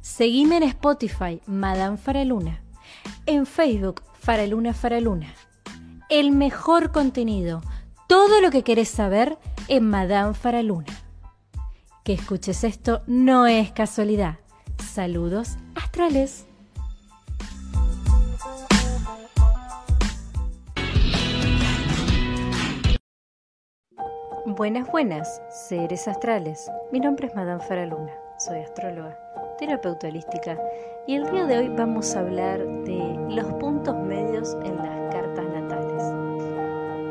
Seguime en Spotify, Madame Faraluna. En Facebook, Faraluna Faraluna. El mejor contenido, todo lo que querés saber en Madame Faraluna. Que escuches esto no es casualidad. Saludos astrales. Buenas, buenas, seres astrales. Mi nombre es Madame Faraluna, soy astróloga, terapeuta holística y el día de hoy vamos a hablar de los puntos medios en las cartas natales.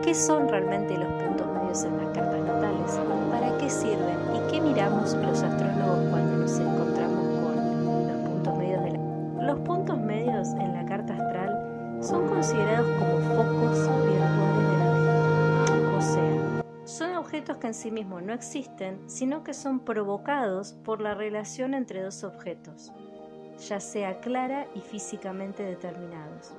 ¿Qué son realmente los puntos medios en las cartas natales? ¿Para qué sirven? ¿Y qué miramos los astrólogos cuando nos encontramos que en sí mismos no existen, sino que son provocados por la relación entre dos objetos, ya sea clara y físicamente determinados.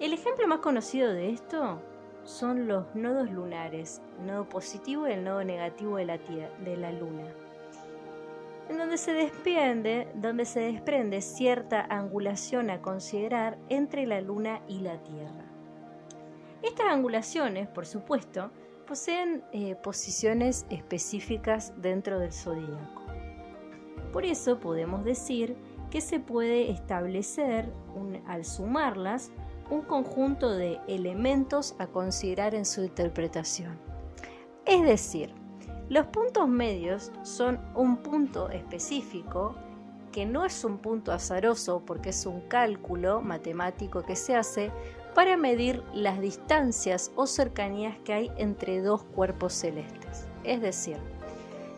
El ejemplo más conocido de esto son los nodos lunares, el nodo positivo y el nodo negativo de la, de la luna, en donde se, desprende, donde se desprende cierta angulación a considerar entre la luna y la Tierra. Estas angulaciones, por supuesto, poseen eh, posiciones específicas dentro del zodíaco. Por eso podemos decir que se puede establecer, al sumarlas, un conjunto de elementos a considerar en su interpretación. Es decir, los puntos medios son un punto específico que no es un punto azaroso porque es un cálculo matemático que se hace para medir las distancias o cercanías que hay entre dos cuerpos celestes. Es decir,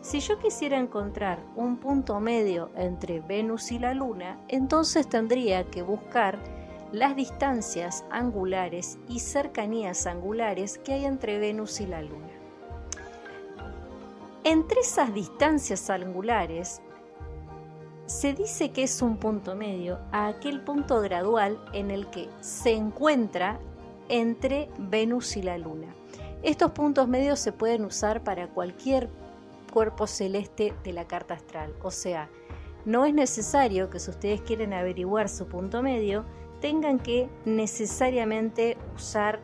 si yo quisiera encontrar un punto medio entre Venus y la Luna, entonces tendría que buscar las distancias angulares y cercanías angulares que hay entre Venus y la Luna. Entre esas distancias angulares se dice que es un punto medio a aquel punto gradual en el que se encuentra entre Venus y la Luna. Estos puntos medios se pueden usar para cualquier cuerpo celeste de la carta astral, o sea, no es necesario que si ustedes quieren averiguar su punto medio, tengan que necesariamente usar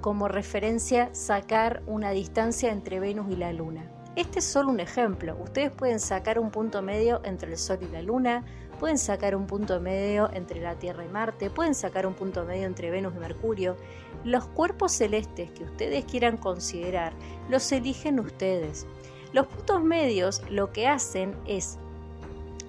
como referencia sacar una distancia entre Venus y la Luna. Este es solo un ejemplo. Ustedes pueden sacar un punto medio entre el Sol y la Luna, pueden sacar un punto medio entre la Tierra y Marte, pueden sacar un punto medio entre Venus y Mercurio. Los cuerpos celestes que ustedes quieran considerar los eligen ustedes. Los puntos medios lo que hacen es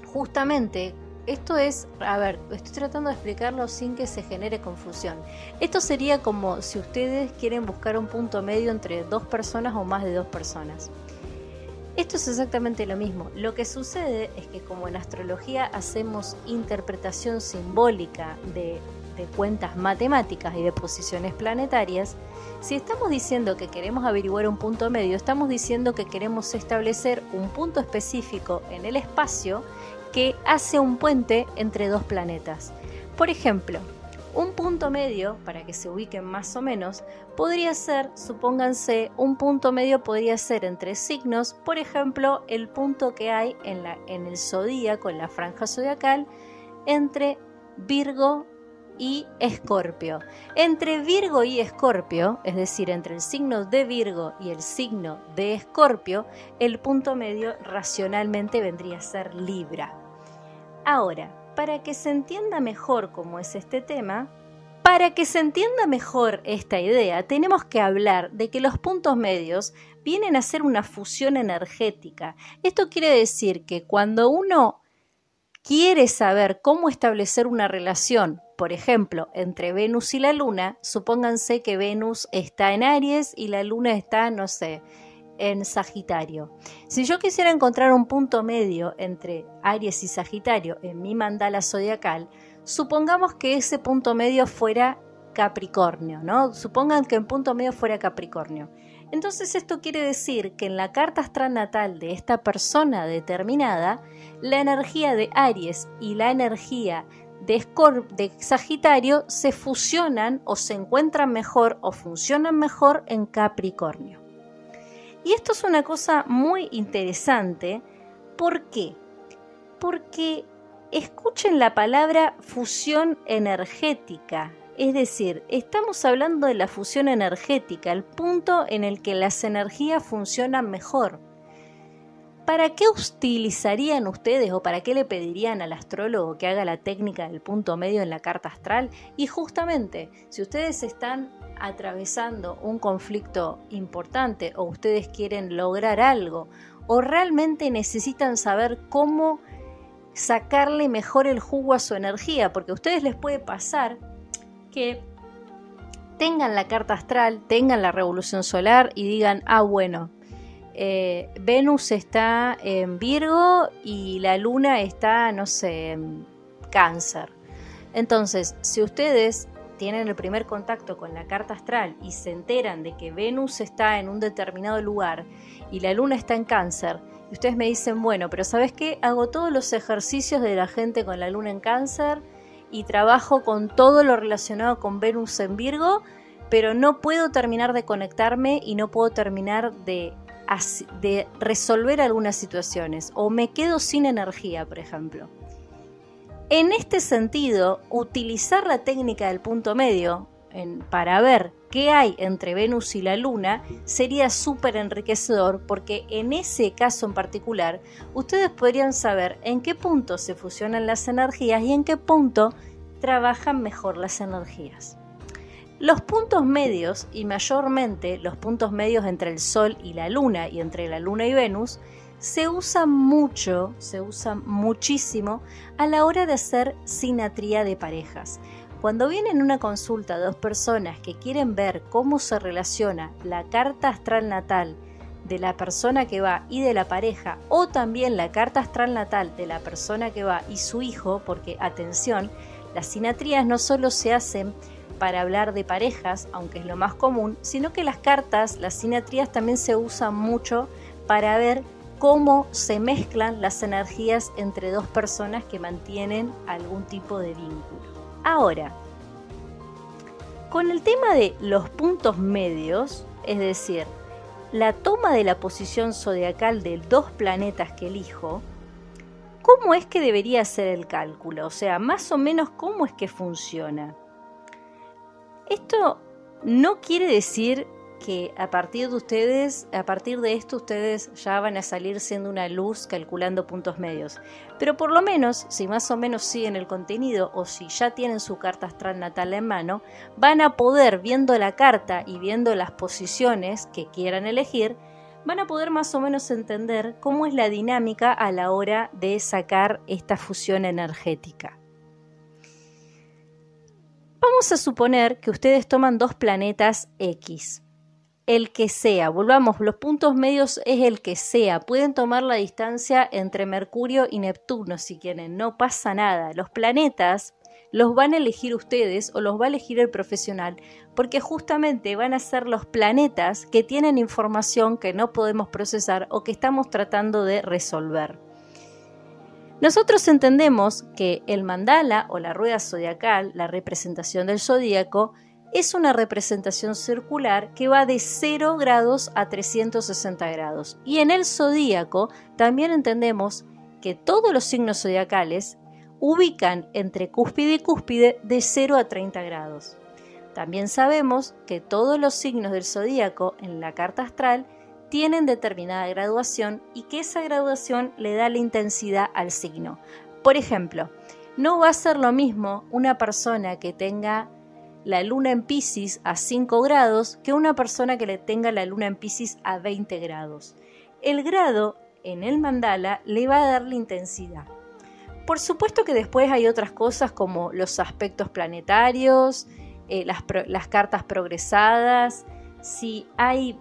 justamente esto es, a ver, estoy tratando de explicarlo sin que se genere confusión. Esto sería como si ustedes quieren buscar un punto medio entre dos personas o más de dos personas. Esto es exactamente lo mismo. Lo que sucede es que como en astrología hacemos interpretación simbólica de, cuentas matemáticas y de posiciones planetarias, si estamos diciendo que queremos averiguar un punto medio, estamos diciendo que queremos establecer un punto específico en el espacio que hace un puente entre dos planetas. Por ejemplo, un punto medio, para que se ubiquen más o menos, podría ser, supónganse, un punto medio podría ser entre signos, por ejemplo, el punto que hay en, la, en el zodíaco, en la franja zodiacal, entre Virgo y Escorpio. Entre Virgo y Escorpio, es decir, entre el signo de Virgo y el signo de Escorpio, el punto medio racionalmente vendría a ser Libra. Ahora, para que se entienda mejor cómo es este tema, para que se entienda mejor esta idea, tenemos que hablar de que los puntos medios vienen a ser una fusión energética. Esto quiere decir que cuando uno quiere saber cómo establecer una relación, por ejemplo, entre Venus y la Luna, supónganse que Venus está en Aries y la Luna está, no sé, en Sagitario. Si yo quisiera encontrar un punto medio entre Aries y Sagitario en mi mandala zodiacal, supongamos que ese punto medio fuera Capricornio, ¿no? Supongan que el punto medio fuera Capricornio. Entonces esto quiere decir que en la carta astral natal de esta persona determinada, la energía de Aries y la energía de, de Sagitario se fusionan o se encuentran mejor o funcionan mejor en Capricornio. Y esto es una cosa muy interesante. ¿Por qué? Porque escuchen la palabra fusión energética. Es decir, estamos hablando de la fusión energética, el punto en el que las energías funcionan mejor. ¿Para qué utilizarían ustedes o para qué le pedirían al astrólogo que haga la técnica del punto medio en la carta astral? Y justamente, si ustedes están atravesando un conflicto importante o ustedes quieren lograr algo o realmente necesitan saber cómo sacarle mejor el jugo a su energía, porque a ustedes les puede pasar que tengan la carta astral, tengan la revolución solar y digan, ah, bueno, eh, Venus está en Virgo y la Luna está, no sé, Cáncer. Entonces, si ustedes tienen el primer contacto con la carta astral y se enteran de que Venus está en un determinado lugar y la Luna está en Cáncer, y ustedes me dicen, bueno, pero ¿sabes qué? Hago todos los ejercicios de la gente con la Luna en Cáncer y trabajo con todo lo relacionado con Venus en Virgo, pero no puedo terminar de conectarme y no puedo terminar de de resolver algunas situaciones o me quedo sin energía, por ejemplo. En este sentido, utilizar la técnica del punto medio para ver qué hay entre Venus y la Luna sería súper enriquecedor porque en ese caso en particular ustedes podrían saber en qué punto se fusionan las energías y en qué punto trabajan mejor las energías. Los puntos medios, y mayormente los puntos medios entre el Sol y la Luna y entre la Luna y Venus, se usan mucho, se usan muchísimo a la hora de hacer sinatría de parejas. Cuando vienen una consulta dos personas que quieren ver cómo se relaciona la carta astral natal de la persona que va y de la pareja, o también la carta astral natal de la persona que va y su hijo, porque atención, las sinatrías no solo se hacen para hablar de parejas, aunque es lo más común, sino que las cartas, las sinatrías también se usan mucho para ver cómo se mezclan las energías entre dos personas que mantienen algún tipo de vínculo. Ahora, con el tema de los puntos medios, es decir, la toma de la posición zodiacal de dos planetas que elijo, ¿cómo es que debería ser el cálculo? O sea, más o menos cómo es que funciona. Esto no quiere decir que a partir de ustedes, a partir de esto ustedes ya van a salir siendo una luz calculando puntos medios. Pero por lo menos, si más o menos siguen el contenido o si ya tienen su carta astral natal en mano, van a poder, viendo la carta y viendo las posiciones que quieran elegir, van a poder más o menos entender cómo es la dinámica a la hora de sacar esta fusión energética. Vamos a suponer que ustedes toman dos planetas X. El que sea, volvamos, los puntos medios es el que sea. Pueden tomar la distancia entre Mercurio y Neptuno si quieren, no pasa nada. Los planetas los van a elegir ustedes o los va a elegir el profesional, porque justamente van a ser los planetas que tienen información que no podemos procesar o que estamos tratando de resolver. Nosotros entendemos que el mandala o la rueda zodiacal, la representación del zodíaco, es una representación circular que va de 0 grados a 360 grados. Y en el zodíaco también entendemos que todos los signos zodiacales ubican entre cúspide y cúspide de 0 a 30 grados. También sabemos que todos los signos del zodíaco en la carta astral tienen determinada graduación y que esa graduación le da la intensidad al signo. Por ejemplo, no va a ser lo mismo una persona que tenga la luna en Pisces a 5 grados que una persona que le tenga la luna en Pisces a 20 grados. El grado en el mandala le va a dar la intensidad. Por supuesto que después hay otras cosas como los aspectos planetarios, eh, las, las cartas progresadas, si hay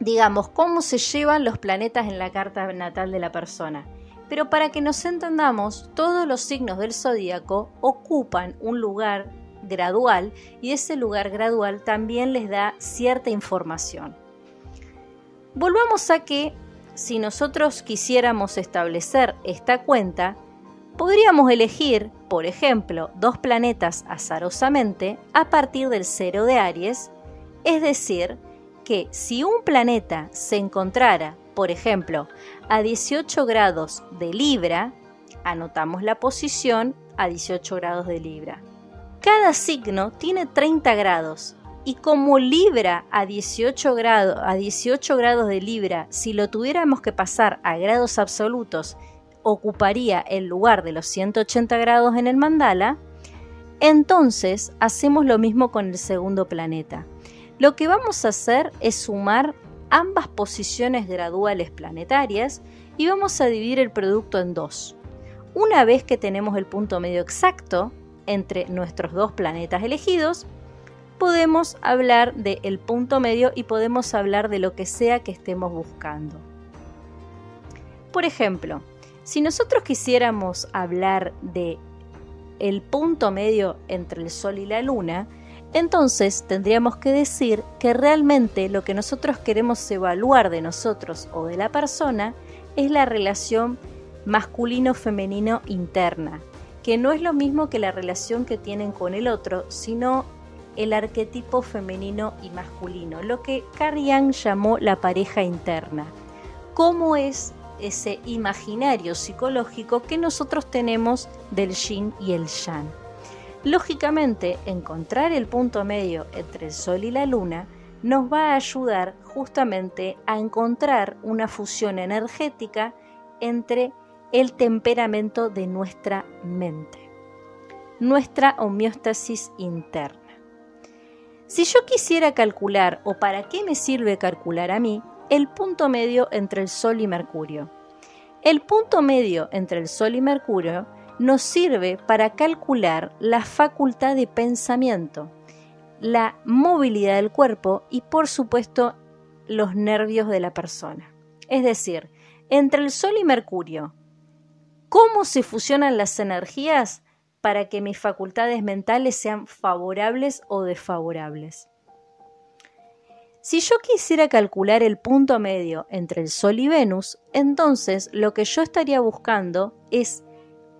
digamos, cómo se llevan los planetas en la carta natal de la persona. Pero para que nos entendamos, todos los signos del zodíaco ocupan un lugar gradual y ese lugar gradual también les da cierta información. Volvamos a que si nosotros quisiéramos establecer esta cuenta, podríamos elegir, por ejemplo, dos planetas azarosamente a partir del cero de Aries, es decir, que si un planeta se encontrara, por ejemplo, a 18 grados de Libra, anotamos la posición a 18 grados de Libra. Cada signo tiene 30 grados y como Libra a 18 grados, a 18 grados de Libra, si lo tuviéramos que pasar a grados absolutos, ocuparía el lugar de los 180 grados en el mandala, entonces hacemos lo mismo con el segundo planeta. Lo que vamos a hacer es sumar ambas posiciones graduales planetarias y vamos a dividir el producto en dos. Una vez que tenemos el punto medio exacto entre nuestros dos planetas elegidos, podemos hablar del punto medio y podemos hablar de lo que sea que estemos buscando. Por ejemplo, si nosotros quisiéramos hablar de el punto medio entre el Sol y la Luna, entonces tendríamos que decir que realmente lo que nosotros queremos evaluar de nosotros o de la persona es la relación masculino-femenino interna, que no es lo mismo que la relación que tienen con el otro, sino el arquetipo femenino y masculino, lo que Carrie llamó la pareja interna. ¿Cómo es ese imaginario psicológico que nosotros tenemos del yin y el yang? Lógicamente, encontrar el punto medio entre el Sol y la Luna nos va a ayudar justamente a encontrar una fusión energética entre el temperamento de nuestra mente, nuestra homeostasis interna. Si yo quisiera calcular, o para qué me sirve calcular a mí, el punto medio entre el Sol y Mercurio. El punto medio entre el Sol y Mercurio nos sirve para calcular la facultad de pensamiento, la movilidad del cuerpo y por supuesto los nervios de la persona. Es decir, entre el Sol y Mercurio, ¿cómo se fusionan las energías para que mis facultades mentales sean favorables o desfavorables? Si yo quisiera calcular el punto medio entre el Sol y Venus, entonces lo que yo estaría buscando es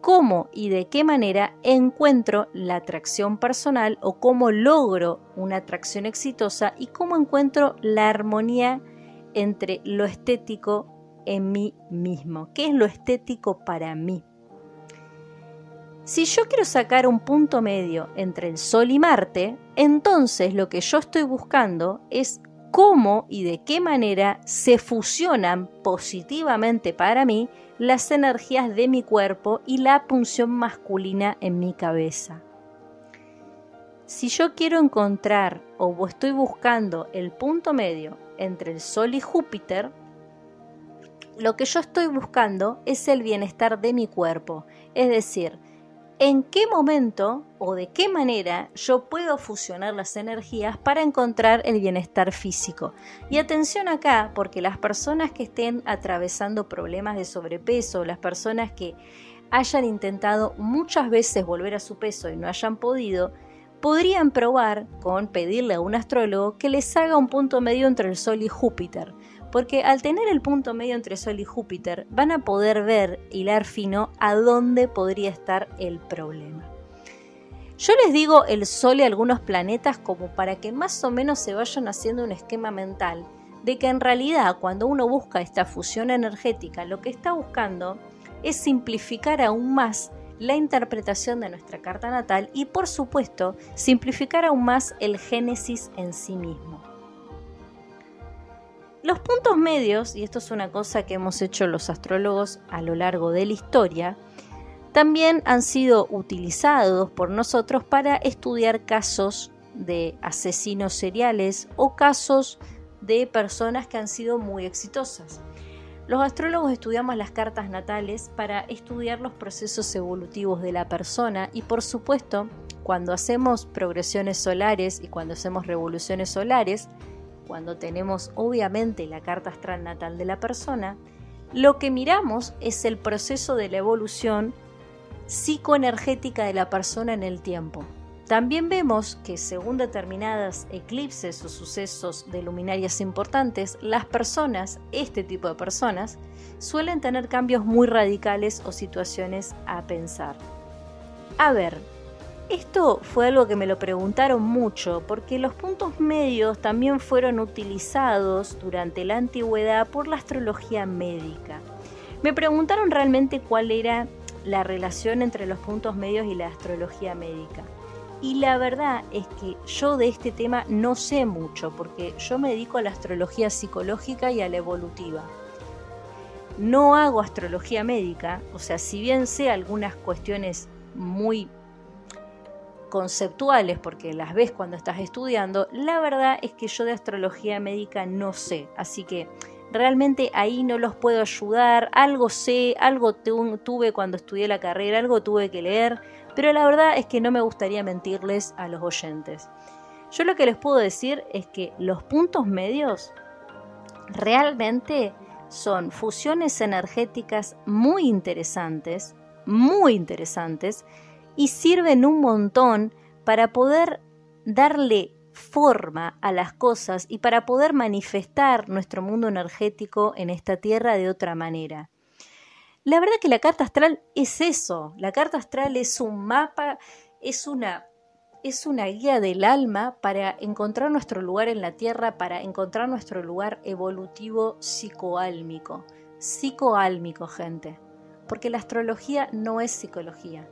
cómo y de qué manera encuentro la atracción personal o cómo logro una atracción exitosa y cómo encuentro la armonía entre lo estético en mí mismo. ¿Qué es lo estético para mí? Si yo quiero sacar un punto medio entre el Sol y Marte, entonces lo que yo estoy buscando es cómo y de qué manera se fusionan positivamente para mí las energías de mi cuerpo y la punción masculina en mi cabeza. Si yo quiero encontrar o estoy buscando el punto medio entre el Sol y Júpiter, lo que yo estoy buscando es el bienestar de mi cuerpo, es decir, en qué momento o de qué manera yo puedo fusionar las energías para encontrar el bienestar físico. Y atención acá, porque las personas que estén atravesando problemas de sobrepeso, las personas que hayan intentado muchas veces volver a su peso y no hayan podido, podrían probar con pedirle a un astrólogo que les haga un punto medio entre el Sol y Júpiter porque al tener el punto medio entre Sol y Júpiter van a poder ver, hilar fino, a dónde podría estar el problema. Yo les digo el Sol y algunos planetas como para que más o menos se vayan haciendo un esquema mental de que en realidad cuando uno busca esta fusión energética lo que está buscando es simplificar aún más la interpretación de nuestra carta natal y por supuesto simplificar aún más el génesis en sí mismo. Los puntos medios, y esto es una cosa que hemos hecho los astrólogos a lo largo de la historia, también han sido utilizados por nosotros para estudiar casos de asesinos seriales o casos de personas que han sido muy exitosas. Los astrólogos estudiamos las cartas natales para estudiar los procesos evolutivos de la persona y por supuesto cuando hacemos progresiones solares y cuando hacemos revoluciones solares cuando tenemos obviamente la carta astral natal de la persona, lo que miramos es el proceso de la evolución psicoenergética de la persona en el tiempo. También vemos que según determinadas eclipses o sucesos de luminarias importantes, las personas, este tipo de personas, suelen tener cambios muy radicales o situaciones a pensar. A ver, esto fue algo que me lo preguntaron mucho porque los puntos medios también fueron utilizados durante la antigüedad por la astrología médica. Me preguntaron realmente cuál era la relación entre los puntos medios y la astrología médica. Y la verdad es que yo de este tema no sé mucho, porque yo me dedico a la astrología psicológica y a la evolutiva. No hago astrología médica, o sea, si bien sé algunas cuestiones muy conceptuales, porque las ves cuando estás estudiando, la verdad es que yo de astrología médica no sé. Así que realmente ahí no los puedo ayudar. Algo sé, algo tuve cuando estudié la carrera, algo tuve que leer pero la verdad es que no me gustaría mentirles a los oyentes. Yo lo que les puedo decir es que los puntos medios realmente son fusiones energéticas muy interesantes, muy interesantes, y sirven un montón para poder darle forma a las cosas y para poder manifestar nuestro mundo energético en esta tierra de otra manera. La verdad que la carta astral es eso. La carta astral es un mapa, es una, es una guía del alma para encontrar nuestro lugar en la Tierra, para encontrar nuestro lugar evolutivo psicoálmico. Psicoálmico, gente. Porque la astrología no es psicología.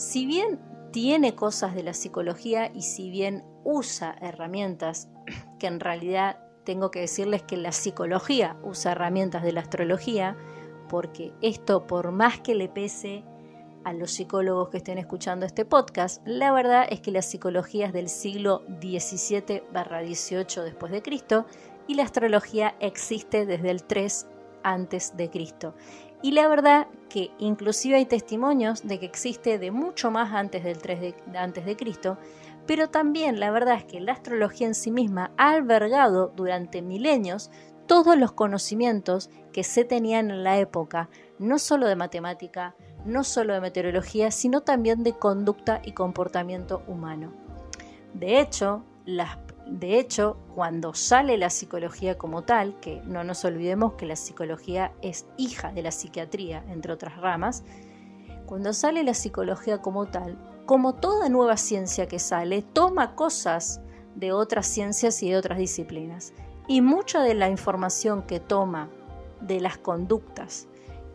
Si bien tiene cosas de la psicología y si bien usa herramientas que en realidad tengo que decirles que la psicología usa herramientas de la astrología, porque esto, por más que le pese a los psicólogos que estén escuchando este podcast, la verdad es que la psicología es del siglo XVII-18 después de Cristo y la astrología existe desde el 3 antes de Cristo. Y la verdad que inclusive hay testimonios de que existe de mucho más antes del 3 de, antes de Cristo, pero también la verdad es que la astrología en sí misma ha albergado durante milenios todos los conocimientos que se tenían en la época, no solo de matemática, no solo de meteorología, sino también de conducta y comportamiento humano. De hecho, de hecho, cuando sale la psicología como tal, que no nos olvidemos que la psicología es hija de la psiquiatría, entre otras ramas, cuando sale la psicología como tal, como toda nueva ciencia que sale, toma cosas de otras ciencias y de otras disciplinas y mucha de la información que toma de las conductas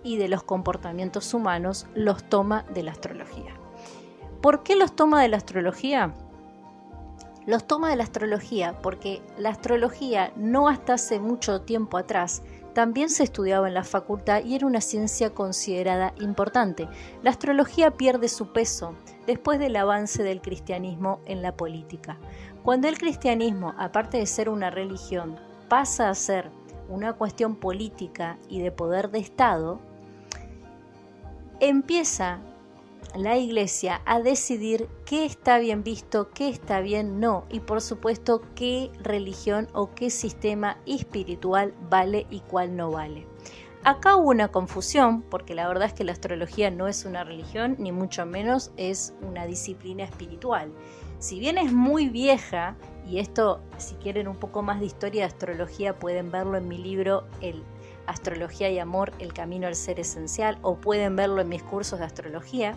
y de los comportamientos humanos los toma de la astrología. ¿Por qué los toma de la astrología? Los toma de la astrología porque la astrología no hasta hace mucho tiempo atrás también se estudiaba en la facultad y era una ciencia considerada importante. La astrología pierde su peso después del avance del cristianismo en la política. Cuando el cristianismo, aparte de ser una religión, pasa a ser una cuestión política y de poder de Estado, empieza la iglesia a decidir qué está bien visto, qué está bien no, y por supuesto qué religión o qué sistema espiritual vale y cuál no vale. Acá hubo una confusión, porque la verdad es que la astrología no es una religión, ni mucho menos es una disciplina espiritual. Si bien es muy vieja, y esto, si quieren un poco más de historia de astrología, pueden verlo en mi libro El Astrología y Amor, El Camino al Ser Esencial, o pueden verlo en mis cursos de astrología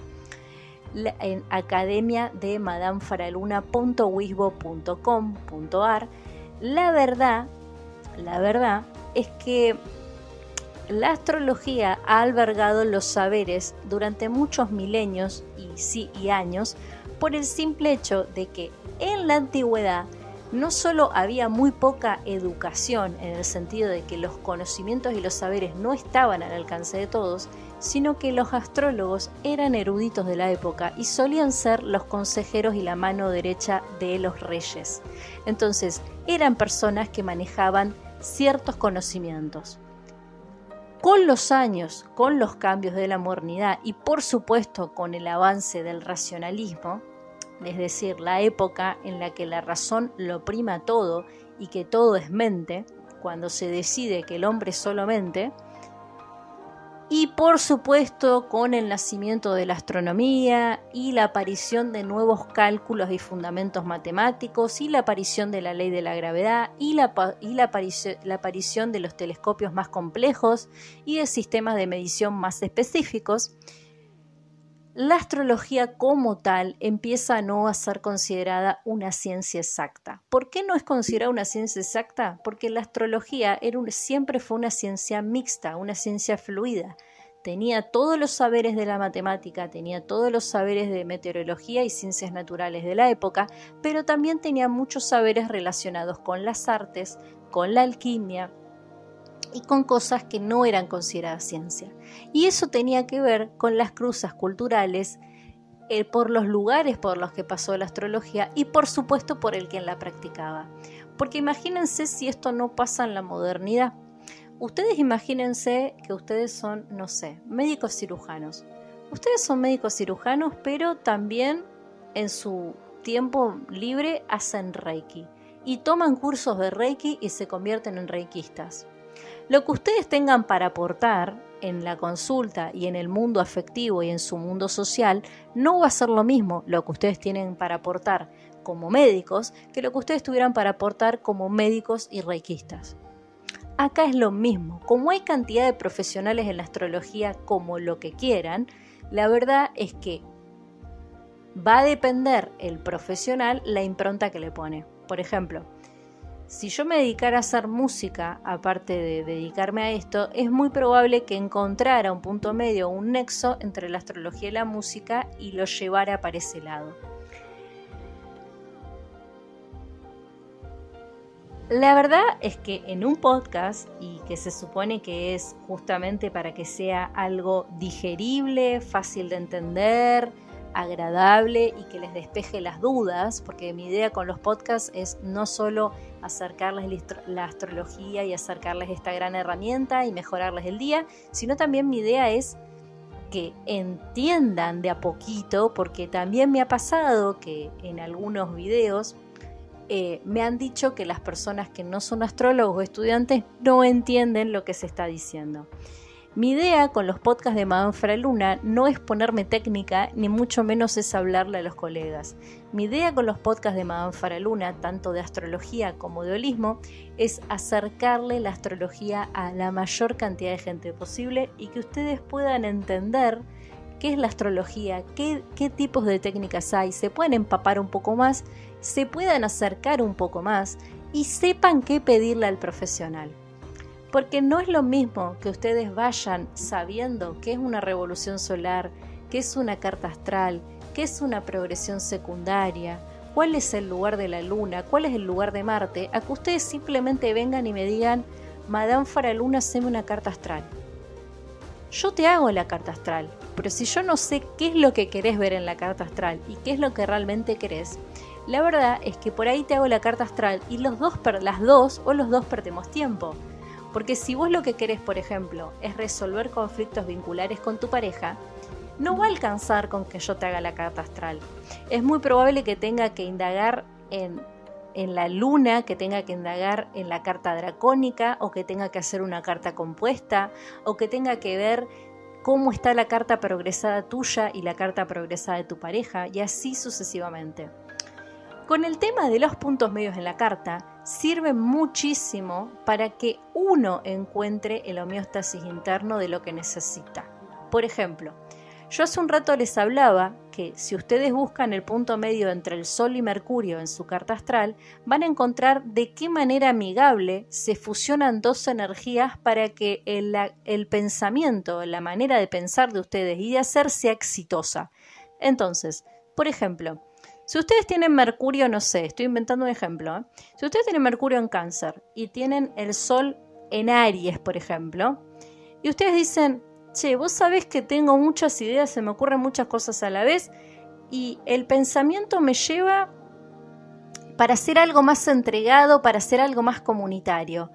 en academia de madamfaraluna.wisbo.com.ar. La verdad, la verdad es que la astrología ha albergado los saberes durante muchos milenios y, sí, y años por el simple hecho de que en la antigüedad no solo había muy poca educación en el sentido de que los conocimientos y los saberes no estaban al alcance de todos, sino que los astrólogos eran eruditos de la época y solían ser los consejeros y la mano derecha de los reyes. Entonces, eran personas que manejaban ciertos conocimientos. Con los años, con los cambios de la modernidad y por supuesto con el avance del racionalismo, es decir, la época en la que la razón lo prima todo y que todo es mente, cuando se decide que el hombre es solo mente, y por supuesto con el nacimiento de la astronomía y la aparición de nuevos cálculos y fundamentos matemáticos y la aparición de la ley de la gravedad y la, y la, la aparición de los telescopios más complejos y de sistemas de medición más específicos, la astrología como tal empieza a no a ser considerada una ciencia exacta. ¿Por qué no es considerada una ciencia exacta? Porque la astrología siempre fue una ciencia mixta, una ciencia fluida. Tenía todos los saberes de la matemática, tenía todos los saberes de meteorología y ciencias naturales de la época, pero también tenía muchos saberes relacionados con las artes, con la alquimia, y con cosas que no eran consideradas ciencia. Y eso tenía que ver con las cruzas culturales, eh, por los lugares por los que pasó la astrología y por supuesto por el quien la practicaba. Porque imagínense si esto no pasa en la modernidad. Ustedes imagínense que ustedes son, no sé, médicos cirujanos. Ustedes son médicos cirujanos, pero también en su tiempo libre hacen reiki y toman cursos de reiki y se convierten en reikistas. Lo que ustedes tengan para aportar en la consulta y en el mundo afectivo y en su mundo social no va a ser lo mismo lo que ustedes tienen para aportar como médicos que lo que ustedes tuvieran para aportar como médicos y reikistas. Acá es lo mismo, como hay cantidad de profesionales en la astrología como lo que quieran, la verdad es que va a depender el profesional la impronta que le pone. Por ejemplo, si yo me dedicara a hacer música, aparte de dedicarme a esto, es muy probable que encontrara un punto medio, un nexo entre la astrología y la música y lo llevara para ese lado. La verdad es que en un podcast, y que se supone que es justamente para que sea algo digerible, fácil de entender, agradable y que les despeje las dudas, porque mi idea con los podcasts es no solo acercarles la astrología y acercarles esta gran herramienta y mejorarles el día, sino también mi idea es que entiendan de a poquito, porque también me ha pasado que en algunos videos eh, me han dicho que las personas que no son astrólogos o estudiantes no entienden lo que se está diciendo. Mi idea con los podcasts de Madame Luna no es ponerme técnica, ni mucho menos es hablarle a los colegas. Mi idea con los podcasts de Madame Luna, tanto de astrología como de holismo, es acercarle la astrología a la mayor cantidad de gente posible y que ustedes puedan entender qué es la astrología, qué, qué tipos de técnicas hay, se pueden empapar un poco más, se puedan acercar un poco más y sepan qué pedirle al profesional. Porque no es lo mismo que ustedes vayan sabiendo qué es una revolución solar, qué es una carta astral, qué es una progresión secundaria, cuál es el lugar de la luna, cuál es el lugar de Marte, a que ustedes simplemente vengan y me digan, Madame Faraluna, haceme una carta astral. Yo te hago la carta astral, pero si yo no sé qué es lo que querés ver en la carta astral y qué es lo que realmente querés, la verdad es que por ahí te hago la carta astral y los dos, las dos o los dos perdemos tiempo. Porque si vos lo que querés, por ejemplo, es resolver conflictos vinculares con tu pareja, no va a alcanzar con que yo te haga la carta astral. Es muy probable que tenga que indagar en, en la luna, que tenga que indagar en la carta dracónica, o que tenga que hacer una carta compuesta, o que tenga que ver cómo está la carta progresada tuya y la carta progresada de tu pareja, y así sucesivamente. Con el tema de los puntos medios en la carta, sirve muchísimo para que uno encuentre el homeostasis interno de lo que necesita. Por ejemplo, yo hace un rato les hablaba que si ustedes buscan el punto medio entre el Sol y Mercurio en su carta astral, van a encontrar de qué manera amigable se fusionan dos energías para que el, pensamiento, la manera de pensar de ustedes y de hacer sea exitosa. Entonces, por ejemplo, si ustedes tienen Mercurio, no sé, estoy inventando un ejemplo. ¿eh? Si ustedes tienen Mercurio en cáncer y tienen el Sol en Aries, por ejemplo, y ustedes dicen, che, vos sabés que tengo muchas ideas, se me ocurren muchas cosas a la vez, y el pensamiento me lleva para hacer algo más entregado, para hacer algo más comunitario.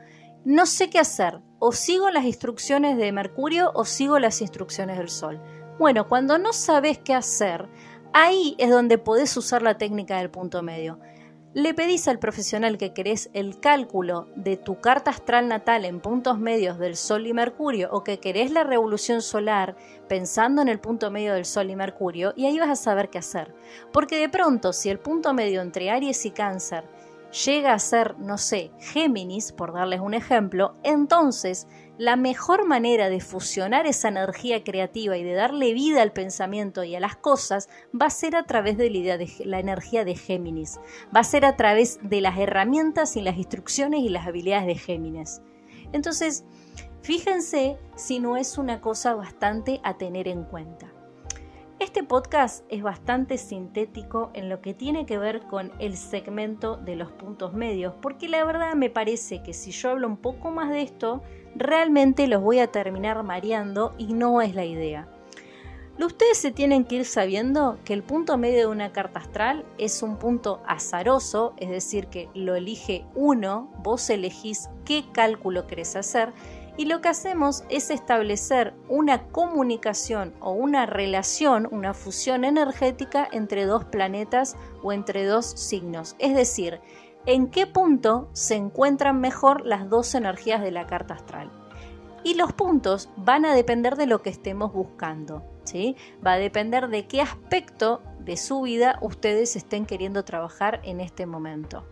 No sé qué hacer, o sigo las instrucciones de Mercurio o sigo las instrucciones del Sol. Bueno, cuando no sabes qué hacer, Ahí es donde podés usar la técnica del punto medio. le pedís al profesional que querés el cálculo de tu carta astral natal en puntos medios del Sol y Mercurio o que querés la revolución solar pensando en el punto medio del Sol y Mercurio y ahí vas a saber qué hacer. Porque de pronto si el punto medio entre Aries y Cáncer llega a ser, no sé, Géminis, por darles un ejemplo, entonces la mejor manera de fusionar esa energía creativa y de darle vida al pensamiento y a las cosas va a ser a través de la, idea de la energía de Géminis, va a ser a través de las herramientas y las instrucciones y las habilidades de Géminis. Entonces, fíjense si no es una cosa bastante a tener en cuenta. Este podcast es bastante sintético en lo que tiene que ver con el segmento de los puntos medios, porque la verdad me parece que si yo hablo un poco más de esto, realmente los voy a terminar mareando y no es la idea. Ustedes se tienen que ir sabiendo que el punto medio de una carta astral es un punto azaroso, es decir, que lo elige uno, vos elegís qué cálculo querés hacer y lo que hacemos es establecer una comunicación o una relación, una fusión energética entre dos planetas o entre dos signos. Es decir, en qué punto se encuentran mejor las dos energías de la carta astral. Y los puntos van a depender de lo que estemos buscando. ¿sí? Va a depender de qué aspecto de su vida ustedes estén queriendo trabajar en este momento.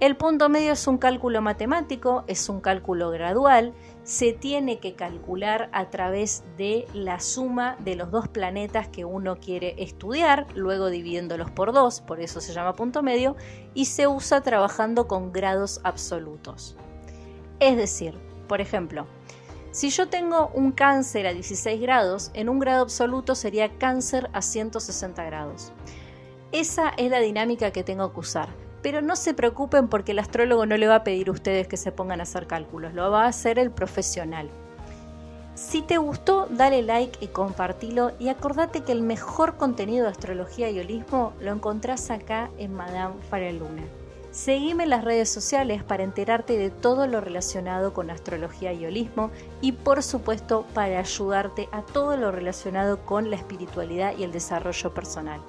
El punto medio es un cálculo matemático, es un cálculo gradual, se tiene que calcular a través de la suma de los dos planetas que uno quiere estudiar, luego dividiéndolos por dos, por eso se llama punto medio, y se usa trabajando con grados absolutos. Es decir, por ejemplo, si yo tengo un cáncer a 16 grados, en un grado absoluto sería cáncer a 160 grados. Esa es la dinámica que tengo que usar pero no se preocupen porque el astrólogo no le va a pedir a ustedes que se pongan a hacer cálculos, lo va a hacer el profesional. Si te gustó, dale like y compartilo y acordate que el mejor contenido de astrología y holismo lo encontrás acá en Madame Faraluna. Seguime en las redes sociales para enterarte de todo lo relacionado con astrología y holismo y por supuesto para ayudarte a todo lo relacionado con la espiritualidad y el desarrollo personal.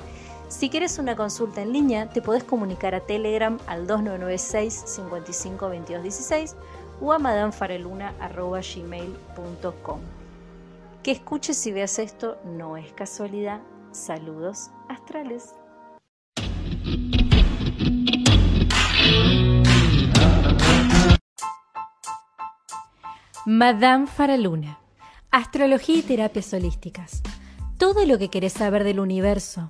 Si quieres una consulta en línea, te podés comunicar a Telegram al 2996 55 o a madamfareluna.gmail.com. Que escuches y veas esto no es casualidad. Saludos astrales. Madame Faraluna. Astrología y terapias holísticas. Todo lo que querés saber del universo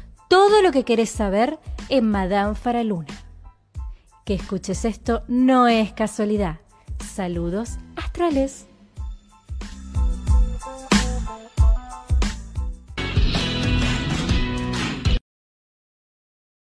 todo lo que querés saber en Madame Faraluna. Que escuches esto no es casualidad. Saludos astrales.